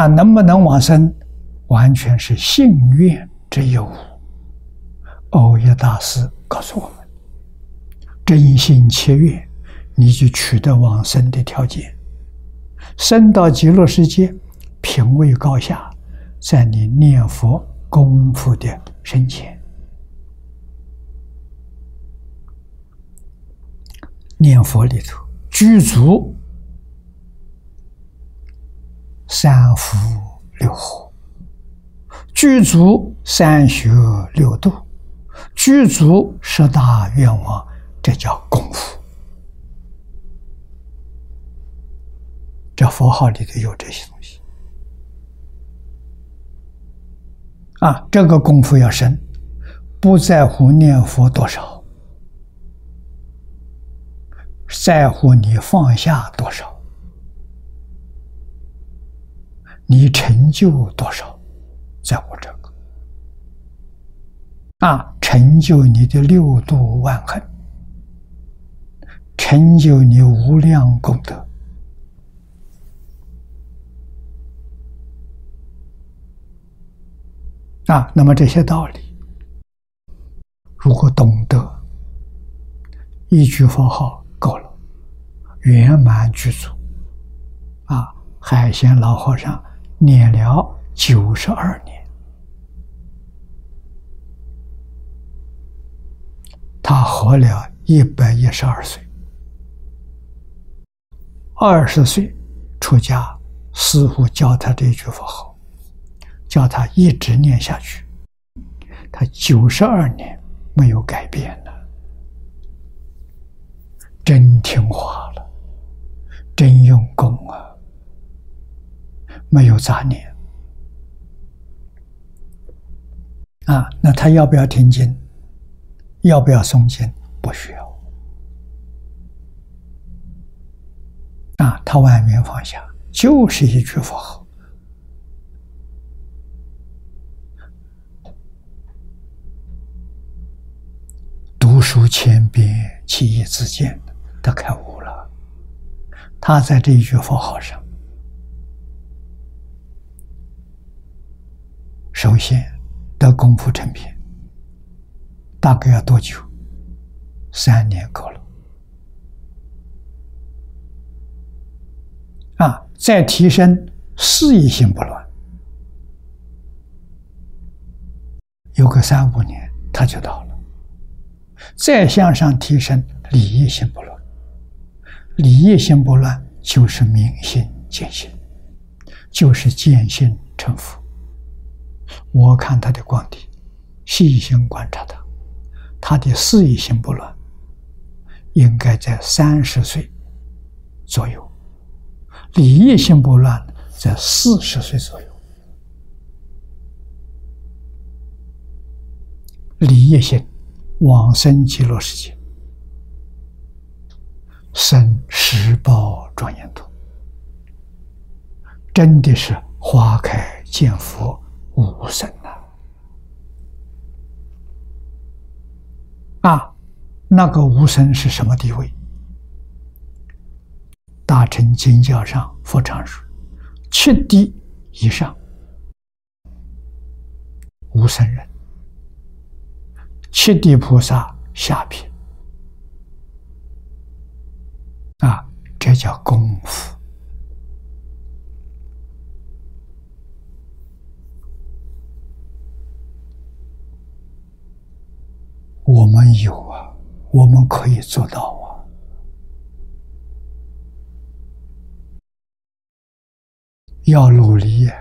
啊，能不能往生，完全是信愿之有欧耶大师告诉我们：真心切愿，你就取得往生的条件。生到极乐世界，品位高下，在你念佛功夫的深浅。念佛里头具足三福六祸，具足三学六度，具足十大愿望，这叫功夫。这佛号里头有这些东西啊！这个功夫要深，不在乎念佛多少。在乎你放下多少，你成就多少，在我这个啊，成就你的六度万行，成就你无量功德啊。那么这些道理，如果懂得，一句佛号。够了，圆满具足，啊！海鲜老和尚念了九十二年，他活了一百一十二岁，二十岁出家，师父教他这句佛号，叫他一直念下去，他九十二年没有改变了没有杂念啊。那他要不要听经？要不要诵经？不需要啊。他万缘放下，就是一句佛号，读书千遍，其义自见。他开悟了，他在这一句佛号上，首先得功夫成片，大概要多久？三年够了。啊，再提升事业心不乱，有个三五年他就到了。再向上提升礼业心不乱。礼业心不乱，就是明心见性，就是见性成佛。我看他的光体，细心观察他，他的事业心不乱，应该在三十岁左右；礼业心不乱，在四十岁左右。礼业心往生极乐世界。生十报庄严土，真的是花开见佛无生呐！啊，那个无生是什么地位？大乘经教上佛常说，七地以上无生人，七地菩萨下品。啊，这叫功夫。我们有啊，我们可以做到啊。要努力啊，